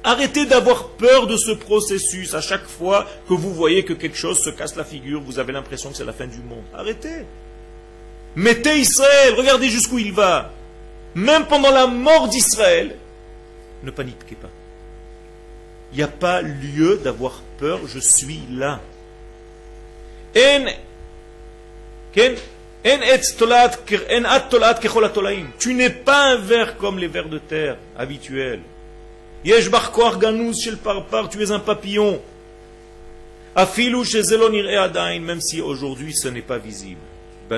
Arrêtez d'avoir peur de ce processus. À chaque fois que vous voyez que quelque chose se casse la figure, vous avez l'impression que c'est la fin du monde. Arrêtez. Mettez Israël, regardez jusqu'où il va. Même pendant la mort d'Israël, ne paniquez pas. Il n'y a pas lieu d'avoir peur, je suis là. Tu n'es pas un ver comme les vers de terre habituels. Tu es un papillon. Même si aujourd'hui ce n'est pas visible. Je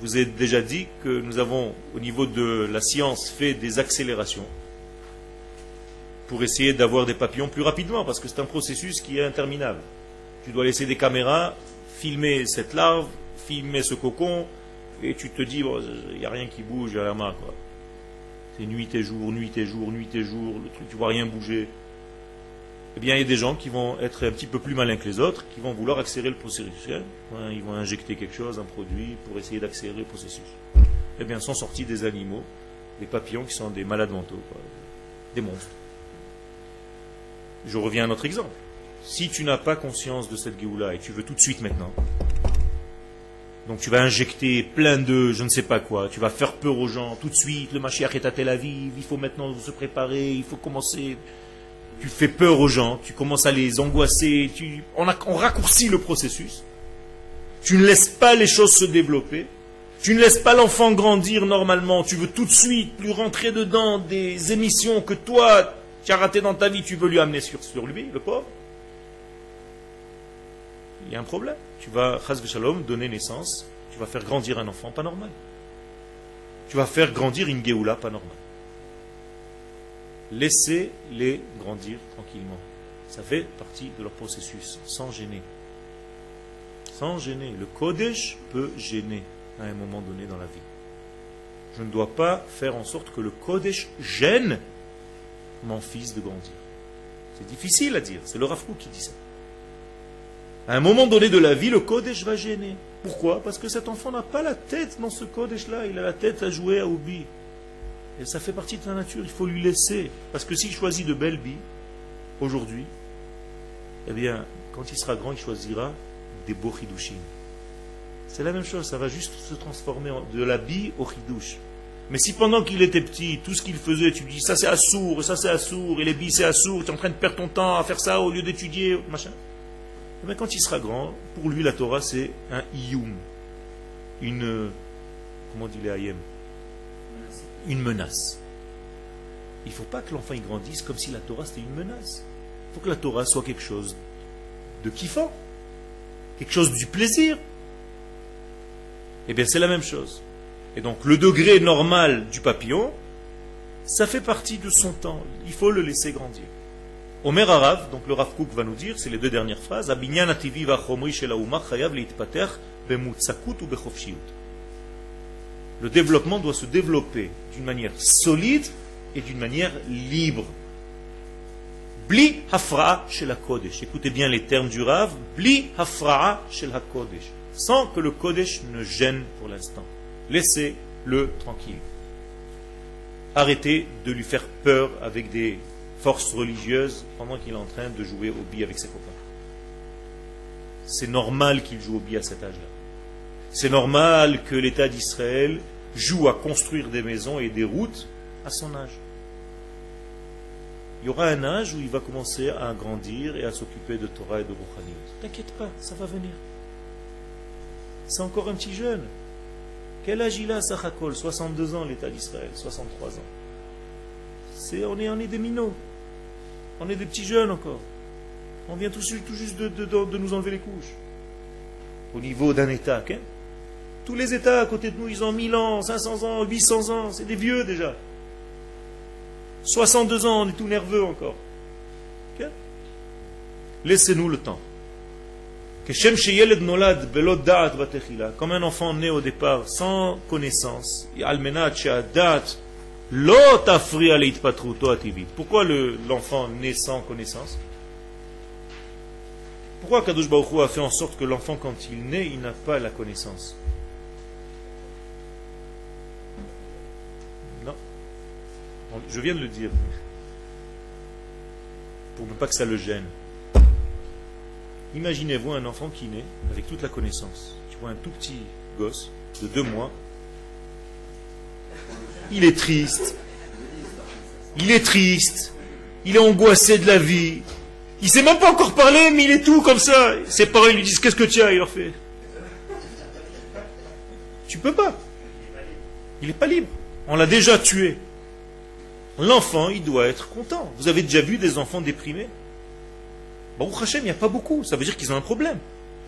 vous ai déjà dit que nous avons au niveau de la science fait des accélérations pour essayer d'avoir des papillons plus rapidement parce que c'est un processus qui est interminable. Tu dois laisser des caméras, filmer cette larve, filmer ce cocon, et tu te dis, il n'y a rien qui bouge à la main. Quoi. C'est nuit et jour, nuit et jour, nuit et jour, le truc, tu vois rien bouger. Eh bien, il y a des gens qui vont être un petit peu plus malins que les autres, qui vont vouloir accélérer le processus. Ils vont injecter quelque chose, un produit, pour essayer d'accélérer le processus. Eh bien, sont sortis des animaux, des papillons qui sont des malades mentaux, des monstres. Je reviens à notre exemple. Si tu n'as pas conscience de cette Géoula et tu veux tout de suite maintenant, donc tu vas injecter plein de je ne sais pas quoi, tu vas faire peur aux gens tout de suite, le Mashiach est à Tel Aviv, il faut maintenant se préparer, il faut commencer. Tu fais peur aux gens, tu commences à les angoisser, tu, on, on raccourcit le processus. Tu ne laisses pas les choses se développer. Tu ne laisses pas l'enfant grandir normalement. Tu veux tout de suite lui rentrer dedans des émissions que toi, tu as ratées dans ta vie, tu veux lui amener sur, sur lui, le pauvre il y a un problème. Tu vas, shalom, donner naissance, tu vas faire grandir un enfant pas normal. Tu vas faire grandir une Géoula pas normale. Laissez-les grandir tranquillement. Ça fait partie de leur processus, sans gêner. Sans gêner. Le Kodesh peut gêner à un moment donné dans la vie. Je ne dois pas faire en sorte que le Kodesh gêne mon fils de grandir. C'est difficile à dire, c'est le Rafou qui dit ça. À un moment donné de la vie, le Kodesh va gêner. Pourquoi? Parce que cet enfant n'a pas la tête dans ce Kodesh-là. Il a la tête à jouer à Obi. Et ça fait partie de la nature. Il faut lui laisser. Parce que s'il choisit de belles billes, aujourd'hui, eh bien, quand il sera grand, il choisira des beaux hidushim. C'est la même chose. Ça va juste se transformer de la bille au hidush. Mais si pendant qu'il était petit, tout ce qu'il faisait, tu dis ça c'est assour, ça c'est assour, et les billes c'est assour, tu es en train de perdre ton temps à faire ça au lieu d'étudier, machin. Mais quand il sera grand, pour lui la Torah c'est un iyum, une comment dit les une menace. Il ne faut pas que l'enfant grandisse comme si la Torah c'était une menace. Il faut que la Torah soit quelque chose de kiffant, quelque chose du plaisir. Eh bien, c'est la même chose. Et donc, le degré normal du papillon, ça fait partie de son temps. Il faut le laisser grandir. Omer Arav, donc le Rav Kook va nous dire, c'est les deux dernières phrases, Le développement doit se développer d'une manière solide et d'une manière libre. Bli hafra chez la Kodesh. Écoutez bien les termes du Rav. Bli hafra chez la Kodesh. Sans que le Kodesh ne gêne pour l'instant. Laissez-le tranquille. Arrêtez de lui faire peur avec des forces religieuses pendant qu'il est en train de jouer au billes avec ses copains. C'est normal qu'il joue au billes à cet âge-là. C'est normal que l'État d'Israël joue à construire des maisons et des routes à son âge. Il y aura un âge où il va commencer à grandir et à s'occuper de Torah et de Rouhani. T'inquiète pas, ça va venir. C'est encore un petit jeune. Quel âge il a, Sachakol 62 ans, l'État d'Israël, 63 ans. C'est, on, est, on est des minots. On est des petits jeunes encore. On vient tout, juste de, nous enlever les couches. Au niveau d'un État. Tous les États à côté de nous, ils ont 1000 ans, 500 ans, 800 ans. C'est des vieux déjà. 62 ans, on est tout nerveux encore. Laissez-nous le temps. Comme un enfant né au départ sans connaissance, pourquoi l'enfant naît sans connaissance? Pourquoi Kadosh Baruch a fait en sorte que l'enfant, quand il naît, il n'a pas la connaissance? Non. Je viens de le dire. Pour ne pas que ça le gêne. Imaginez-vous un enfant qui naît avec toute la connaissance. Tu vois un tout petit gosse de deux mois. Il est triste. Il est triste. Il est angoissé de la vie. Il ne sait même pas encore parler, mais il est tout comme ça. Ses parents lui disent Qu'est-ce que tu as? Il leur fait Tu peux pas. Il n'est pas libre. On l'a déjà tué. L'enfant, il doit être content. Vous avez déjà vu des enfants déprimés? Baruch Hashem, il n'y a pas beaucoup. Ça veut dire qu'ils ont un problème.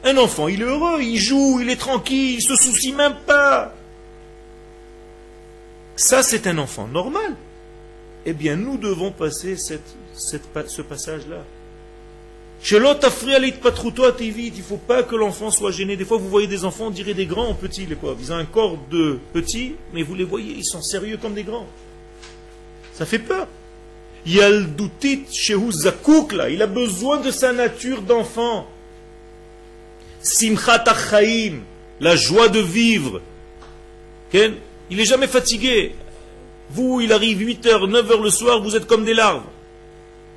Un enfant, il est heureux, il joue, il est tranquille, il se soucie même pas. Ça, c'est un enfant normal. Eh bien, nous devons passer ce passage-là. Il ne faut pas que l'enfant soit gêné. Des fois, vous voyez des enfants, on dirait des grands en petits. Les quoi. Ils ont un corps de petits, mais vous les voyez, ils sont sérieux comme des grands. Ça fait peur. Yaldoutit il a besoin de sa nature d'enfant. Simchat la joie de vivre. Il n'est jamais fatigué. Vous, il arrive 8h, 9h le soir, vous êtes comme des larves.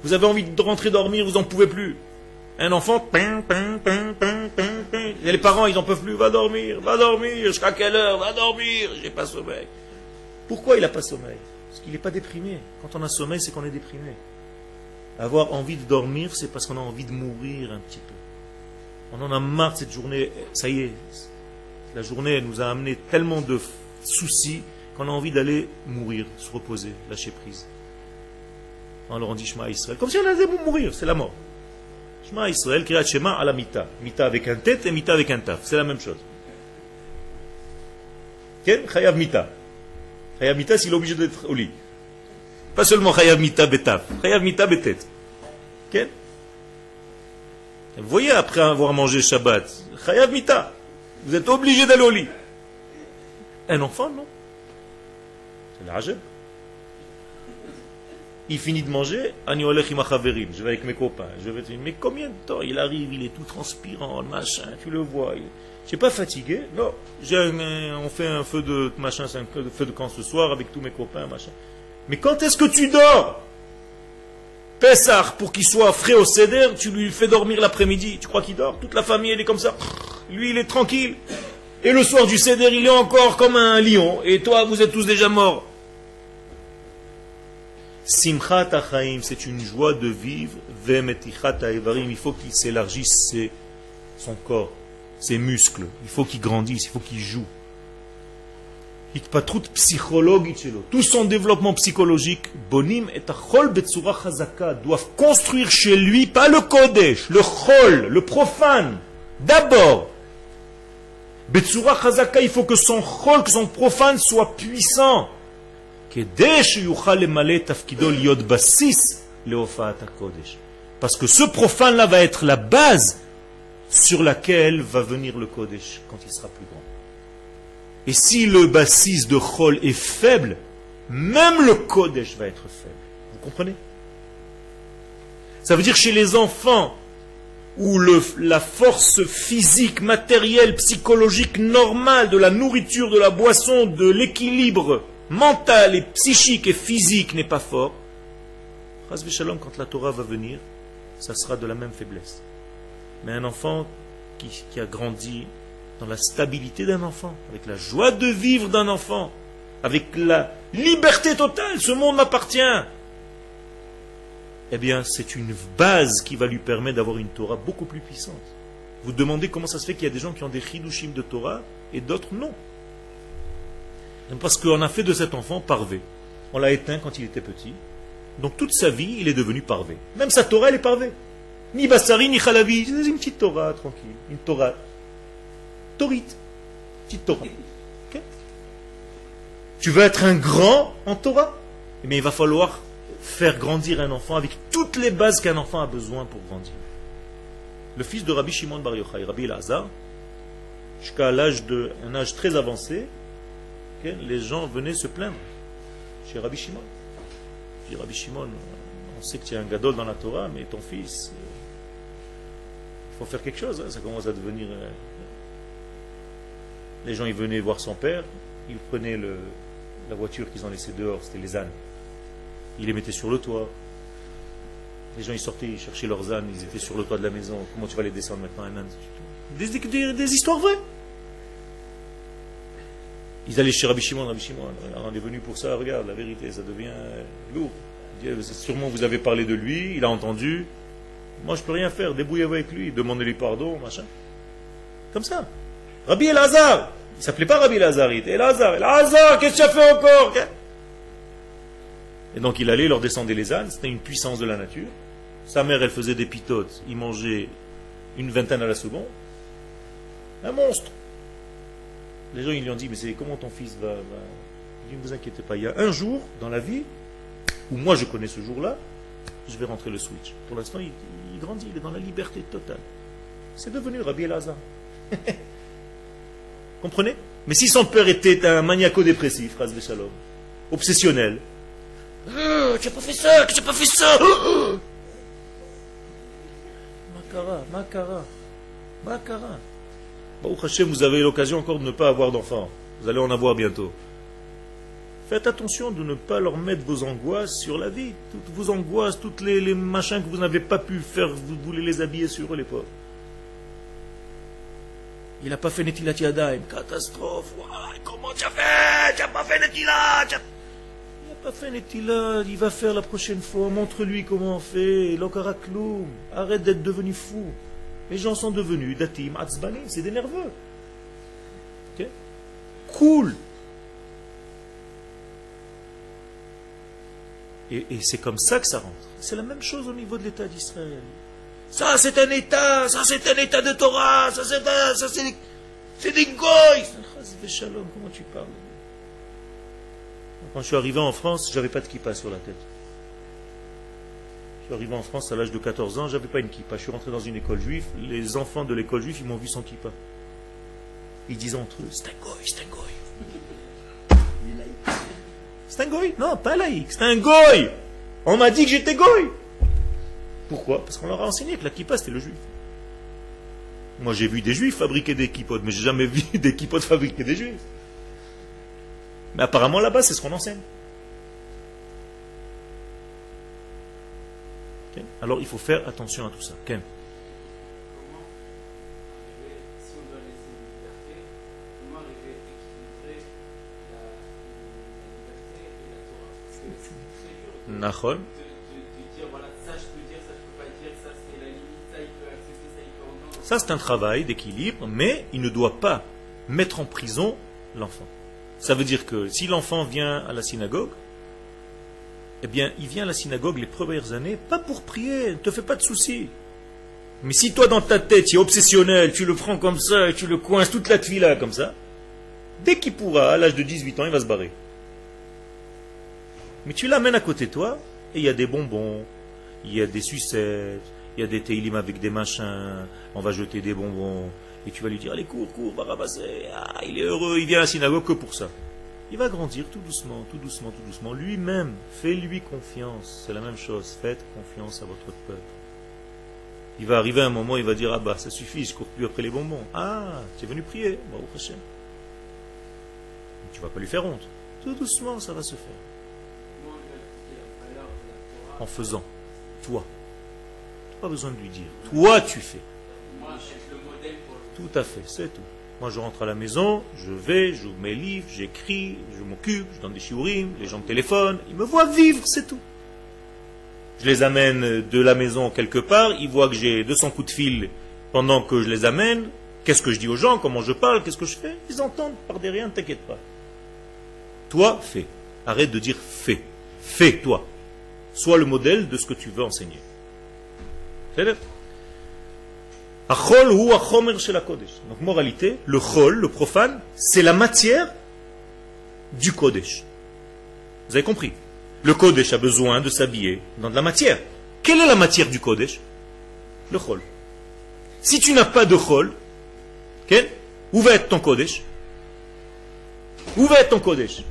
Vous avez envie de rentrer dormir, vous n'en pouvez plus. Un enfant, et les parents, ils n'en peuvent plus, va dormir, va dormir, jusqu'à quelle heure, va dormir, j'ai pas sommeil. Pourquoi il n'a pas sommeil? Il n'est pas déprimé. Quand on a sommeil, c'est qu'on est déprimé. Avoir envie de dormir, c'est parce qu'on a envie de mourir un petit peu. On en a marre de cette journée. Ça y est, la journée nous a amené tellement de soucis qu'on a envie d'aller mourir, se reposer, lâcher prise. Alors on dit Shema Israël. Comme si on allait mourir, c'est la mort. Shema Israël, Kirat Shema à la mita. Mita avec un tête et mita avec un taf. C'est la même chose. Ken? Chayav mita. Chayav Mita, s'il est obligé d'être au lit. Pas seulement Chayav Mita Betaf, Chayav Mita Betet. Ok Vous voyez, après avoir mangé Shabbat, Chayav Mita, vous êtes obligé d'aller au lit. Un enfant, non? C'est l'ajab. Il finit de manger, je vais avec mes copains. Je vais dire, mais combien de temps il arrive, il est tout transpirant, machin, tu le vois. Il... Suis pas fatigué. Non, on fait un feu de machin, feu de camp ce soir avec tous mes copains, machin. Mais quand est-ce que tu dors? Pessar, pour qu'il soit frais au céder, tu lui fais dormir l'après-midi. Tu crois qu'il dort? Toute la famille, elle est comme ça. Lui, il est tranquille. Et le soir du céder, il est encore comme un lion. Et toi, vous êtes tous déjà morts. Simchat c'est une joie de vivre. il faut qu'il s'élargisse son corps ses muscles. Il faut qu'il grandisse, il faut qu'il joue. tout son développement psychologique, Bonim et doivent construire chez lui, pas le Kodesh, le Chol, le profane. D'abord, Betsura Chazaka, il faut que son Chol, que son profane soit puissant. Parce que ce profane-là va être la base sur laquelle va venir le Kodesh quand il sera plus grand. Et si le bassis de Chol est faible, même le Kodesh va être faible. Vous comprenez? Ça veut dire chez les enfants où le, la force physique, matérielle, psychologique normale de la nourriture, de la boisson, de l'équilibre mental et psychique et physique n'est pas fort, quand la Torah va venir, ça sera de la même faiblesse. Mais un enfant qui a grandi dans la stabilité d'un enfant, avec la joie de vivre d'un enfant, avec la liberté totale, ce monde m'appartient. Eh bien, c'est une base qui va lui permettre d'avoir une Torah beaucoup plus puissante. Vous demandez comment ça se fait qu'il y a des gens qui ont des chidushim de Torah et d'autres non. Parce qu'on a fait de cet enfant parvé. On l'a éteint quand il était petit. Donc toute sa vie, il est devenu parvé. Même sa Torah, elle est parvée. Ni Bassari, ni Khalavi. C'est une petite Torah tranquille. Une Torah Torite. Petite Torah. Tu veux être un grand en Torah? Mais eh il va falloir faire grandir un enfant avec toutes les bases qu'un enfant a besoin pour grandir. Le fils de Rabbi Shimon Bar Yochai, Rabbi Elazar, jusqu'à l'âge de, un âge très avancé, les gens venaient se plaindre chez Rabbi Shimon. Puis Rabbi Shimon, on sait que tu es un gadol dans la Torah, mais ton fils, euh, il faut faire quelque chose, hein, ça commence à devenir euh, les gens ils venaient voir son père, ils prenaient la voiture qu'ils ont laissée dehors, c'était les ânes. Ils les mettaient sur le toit. Les gens ils sortaient, ils cherchaient leurs ânes, ils étaient sur le toit de la maison. Comment tu vas les descendre maintenant un âne? Des, histoires vraies. Ils allaient chez Rabbi Shimon, Rabbi Shimon, on est venu pour ça, regarde, la vérité, ça devient lourd. Sûrement vous avez parlé de lui, il a entendu. Moi je peux rien faire, débrouillez-vous avec lui, demandez-lui pardon, machin. Comme ça. Rabbi Elazar, il s'appelait pas Rabbi Elazar, il était Elazar. Elazar, qu'est-ce que tu as fait encore? Et donc il allait, leur descendait les ânes, c'était une puissance de la nature. Sa mère, elle faisait des pitotes, il mangeait une vingtaine à la seconde. Un monstre. Les gens ils lui ont dit, mais c'est comment ton fils va, Il dit, ne vous inquiétez pas, il y a un jour dans la vie où moi je connais ce jour-là, je vais rentrer le switch. Pour l'instant, il, grandit, il est dans la liberté totale. C'est devenu Rabbi Elazar. Comprenez? Mais si son père était un maniaco-dépressif, Shalom, obsessionnel, euh, tu n'as pas fait ça, tu n'as pas fait ça Makara, Makara, Makara. Baruch Hashem, vous avez l'occasion encore de ne pas avoir d'enfants. Vous allez en avoir bientôt. Faites attention de ne pas leur mettre vos angoisses sur la vie. Toutes vos angoisses, toutes les, les machins que vous n'avez pas pu faire, vous voulez les habiller sur eux, les pauvres. Il n'a pas fait Netilat Yadayim. Catastrophe. comment tu as fait? Tu n'as pas fait Netilat? Il va faire la prochaine fois. Montre-lui comment on fait. L'okarakloum. Arrête d'être devenu fou. Les gens sont devenus datim, atzbani. C'est des nerveux. Cool. Et, c'est comme ça que ça rentre. C'est la même chose au niveau de l'État d'Israël. Ça, c'est un état, ça, c'est un état de Torah, ça, c'est ça, c'est, des goy. Comment tu parles? Quand je suis arrivé en France, j'avais pas de kippa sur la tête. Je suis arrivé en France à l'âge de 14 ans, j'avais pas une kippa. Je suis rentré dans une école juive, les enfants de l'école juive, ils m'ont vu sans kippa. Ils disaient entre eux, c'est un goy, c'est un goy. C'est un goy? Non, pas laïque, c'est un goy. On m'a dit que j'étais goy. Pourquoi? Parce qu'on leur a enseigné que la kippa c'était le juif. Moi j'ai vu des juifs fabriquer des kippotes, mais j'ai jamais vu des kippotes fabriquer des juifs. Mais apparemment là-bas c'est ce qu'on enseigne. Alors il faut faire attention à tout ça. Ken Nachol. Ça, c'est un travail d'équilibre, mais il ne doit pas mettre en prison l'enfant. Ça veut dire que si l'enfant vient à la synagogue, eh bien, il vient à la synagogue les premières années, pas pour prier, ne te fais pas de soucis. Mais si toi, dans ta tête, tu es obsessionnel, tu le prends comme ça, et tu le coinces toute la là comme ça, dès qu'il pourra, à l'âge de 18 ans, il va se barrer. Mais tu l'amènes à côté de toi, et il y a des bonbons, il y a des sucettes, il y a des télim avec des machins, on va jeter des bonbons, et tu vas lui dire, allez, cours, cours, va ramasser, ah, il est heureux, il vient à la synagogue que pour ça. Il va grandir tout doucement, tout doucement, tout doucement. Lui-même, fais-lui confiance. C'est la même chose. Faites confiance à votre peuple. Il va arriver un moment, il va dire Ah bah, ça suffit, je cours plus après les bonbons. Ah, tu es venu prier. Bah, au prochain. Tu vas pas lui faire honte. Tout doucement, ça va se faire. En faisant. Toi. Pas besoin de lui dire. Toi, tu fais. Tout à fait, c'est tout. Moi, je rentre à la maison, je vais, j'ouvre mes livres, j'écris, je m'occupe, je donne des shiurim, les gens me téléphonent, ils me voient vivre, c'est tout. Je les amène de la maison quelque part, ils voient que j'ai 200 coups de fil pendant que je les amène. Qu'est-ce que je dis aux gens, comment je parle, qu'est-ce que je fais? Ils entendent par derrière, ne t'inquiète pas. Toi, fais. Arrête de dire fais. Fais, toi. Sois le modèle de ce que tu veux enseigner. C'est donc, moralité, le chol, le profane, c'est la matière du Kodesh. Vous avez compris? Le Kodesh a besoin de s'habiller dans de la matière. Quelle est la matière du Kodesh? Le chol. Si tu n'as pas de chol, où va être ton Kodesh? Où va être ton Kodesh?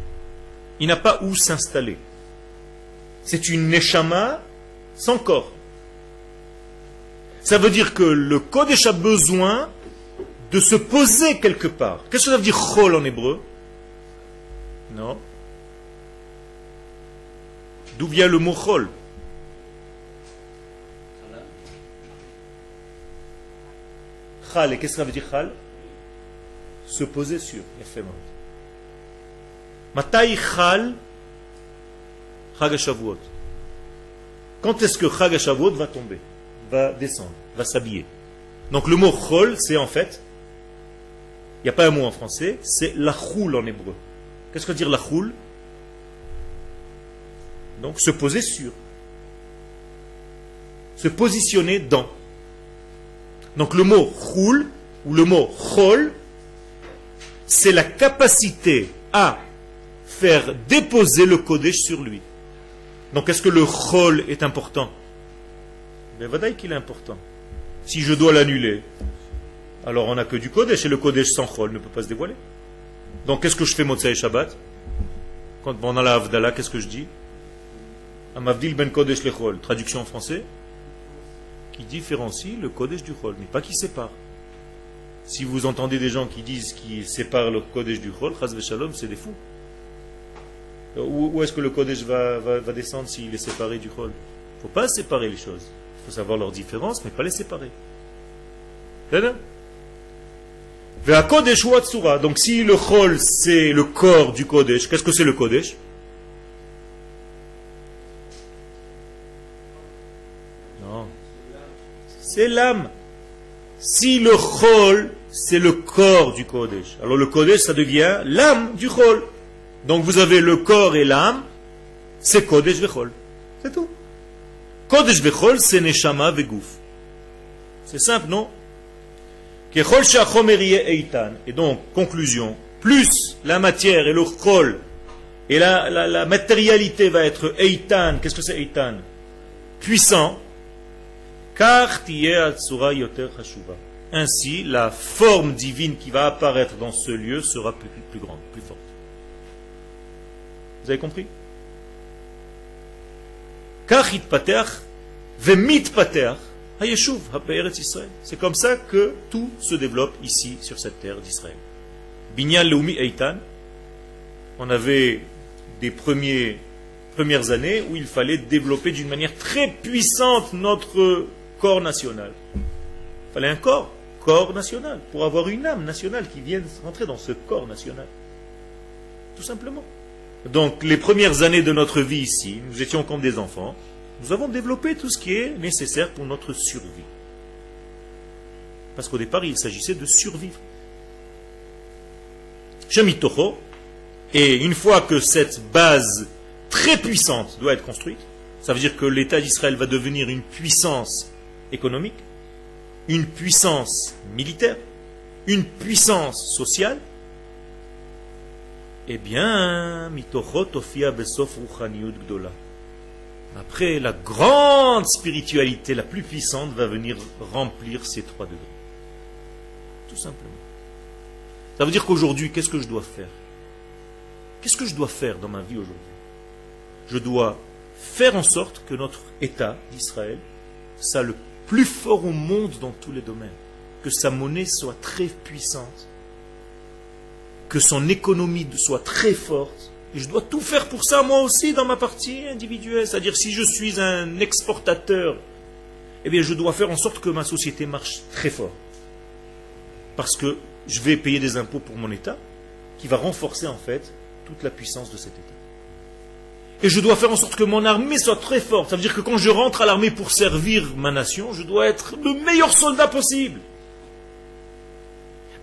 Il n'a pas où s'installer. C'est une neshama sans corps. Ça veut dire que le Kodesh a besoin de se poser quelque part. Qu'est-ce que ça veut dire chol en hébreu? Non. D'où vient le mot chol? Chal, et qu'est-ce que ça veut dire chal? Se poser sur. Matai chal Chagashavuot. Quand est-ce que Chagashavuot va tomber? Va descendre, va s'habiller. Donc le mot chol, c'est en fait, il n'y a pas un mot en français, c'est la choule en hébreu. Qu'est-ce que veut dire la choule Donc se poser sur. Se positionner dans. Donc le mot choule ou le mot chol, c'est la capacité à faire déposer le Kodesh sur lui. Donc est-ce que le chol est important? Mais voilà qu'il est important. Si je dois l'annuler, alors on n'a que du Kodesh, et le Kodesh sans Chol ne peut pas se dévoiler. Donc qu'est-ce que je fais Motsai Shabbat? Quand on a la Avdallah, qu'est-ce que je dis? Amavdil ben Kodesh le Chol, traduction en français, qui différencie le Kodesh du Chol, mais pas qui sépare. Si vous entendez des gens qui disent qu'ils séparent le Kodesh du Chol, Chaz Shalom, c'est des fous. Où, est-ce que le Kodesh va, va descendre s'il est séparé du Chol? Il ne faut pas séparer les choses faut savoir leurs différences, mais pas les séparer. Donc si le chol c'est le corps du Kodesh, qu'est-ce que c'est le Kodesh? Non. C'est l'âme. Si le chol c'est le corps du Kodesh, alors le Kodesh ça devient l'âme du chol. Donc vous avez le corps et l'âme, c'est Kodesh Vechol. C'est tout. Kodesh Bechol, c'est Neshama Vegouf. C'est simple, non? Et donc, conclusion, plus la matière et le et la, matérialité va être Eitan, qu'est-ce que c'est Eitan? Puissant, car yoter Ainsi, la forme divine qui va apparaître dans ce lieu sera plus, plus grande, plus forte. Vous avez compris? C'est comme ça que tout se développe ici, sur cette terre d'Israël. Binyan Leumi Eitan, on avait des premières années où il fallait développer d'une manière très puissante notre corps national. Il fallait un corps, corps national, pour avoir une âme nationale qui vienne rentrer dans ce corps national. Tout simplement. Donc les premières années de notre vie ici, nous étions comme des enfants, nous avons développé tout ce qui est nécessaire pour notre survie. Parce qu'au départ, il s'agissait de survivre. Shemitocho, Et une fois que cette base très puissante doit être construite, ça veut dire que l'État d'Israël va devenir une puissance économique, une puissance militaire, une puissance sociale, eh bien, après, la grande spiritualité, la plus puissante, va venir remplir ces trois degrés. Tout simplement. Ça veut dire qu'aujourd'hui, qu'est-ce que je dois faire? Qu'est-ce que je dois faire dans ma vie aujourd'hui? Je dois faire en sorte que notre État d'Israël soit le plus fort au monde dans tous les domaines, que sa monnaie soit très puissante, que son économie soit très forte. Et je dois tout faire pour ça, moi aussi, dans ma partie individuelle. C'est-à-dire, si je suis un exportateur, eh bien, je dois faire en sorte que ma société marche très fort. Parce que je vais payer des impôts pour mon État, qui va renforcer, en fait, toute la puissance de cet État. Et je dois faire en sorte que mon armée soit très forte. Ça veut dire que quand je rentre à l'armée pour servir ma nation, je dois être le meilleur soldat possible.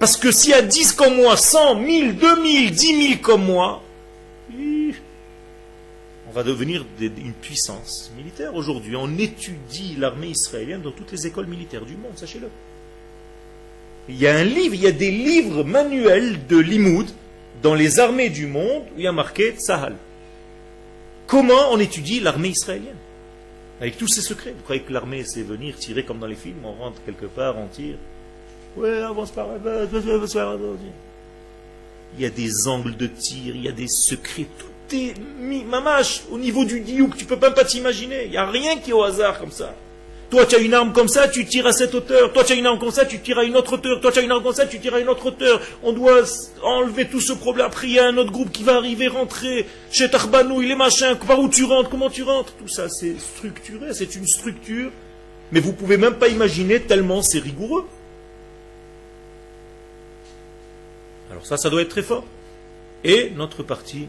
Parce que s'il y a 10 comme moi, 100, 1000, 2000, 10 000 comme moi, on va devenir une puissance militaire. Aujourd'hui, on étudie l'armée israélienne dans toutes les écoles militaires du monde, sachez-le. Il y a un livre, il y a des livres manuels de Limoud dans les armées du monde où il y a marqué Sahal. Comment on étudie l'armée israélienne? Avec tous ses secrets. Vous croyez que l'armée, c'est venir tirer comme dans les films, on rentre quelque part, on tire Ouais, avance par là, Il y a des angles de tir, il y a des secrets, tout est mis, mamache, au niveau du diouk, tu peux même pas t'imaginer. Il n'y a rien qui est au hasard comme ça. Toi, tu as une arme comme ça, tu tires à cette hauteur. Toi, tu as une arme comme ça, tu tires à une autre hauteur. Toi, tu as une arme comme ça, tu tires à une autre hauteur. On doit enlever tout ce problème. Après, il y a un autre groupe qui va arriver, rentrer chez Tarbanou, il est machin. Par où tu rentres, comment tu rentres? Tout ça, c'est structuré, c'est une structure. Mais vous pouvez même pas imaginer tellement c'est rigoureux. Alors ça, ça doit être très fort. Et notre partie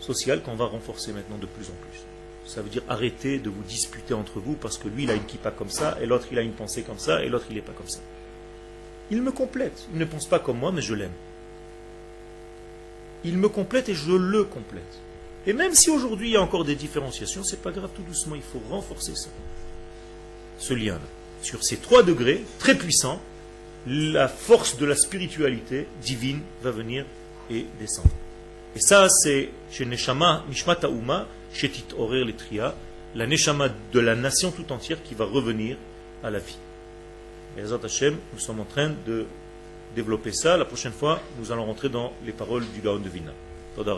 sociale qu'on va renforcer maintenant de plus en plus. Ça veut dire arrêter de vous disputer entre vous parce que lui il a une kippa comme ça et l'autre il a une pensée comme ça et l'autre il n'est pas comme ça. Il me complète. Il ne pense pas comme moi mais je l'aime. Il me complète et je le complète. Et même si aujourd'hui il y a encore des différenciations, c'est pas grave, tout doucement, il faut renforcer ça. Ce lien-là. Sur ces trois degrés, très puissants, la force de la spiritualité divine va venir et descendre. Et ça, c'est chez Neshama, Mishmata Uma, Shetit Orer Letria, la Neshama de la nation tout entière qui va revenir à la vie. Et Hashem, nous sommes en train de développer ça. La prochaine fois, nous allons rentrer dans les paroles du Gaon de Vina. Toda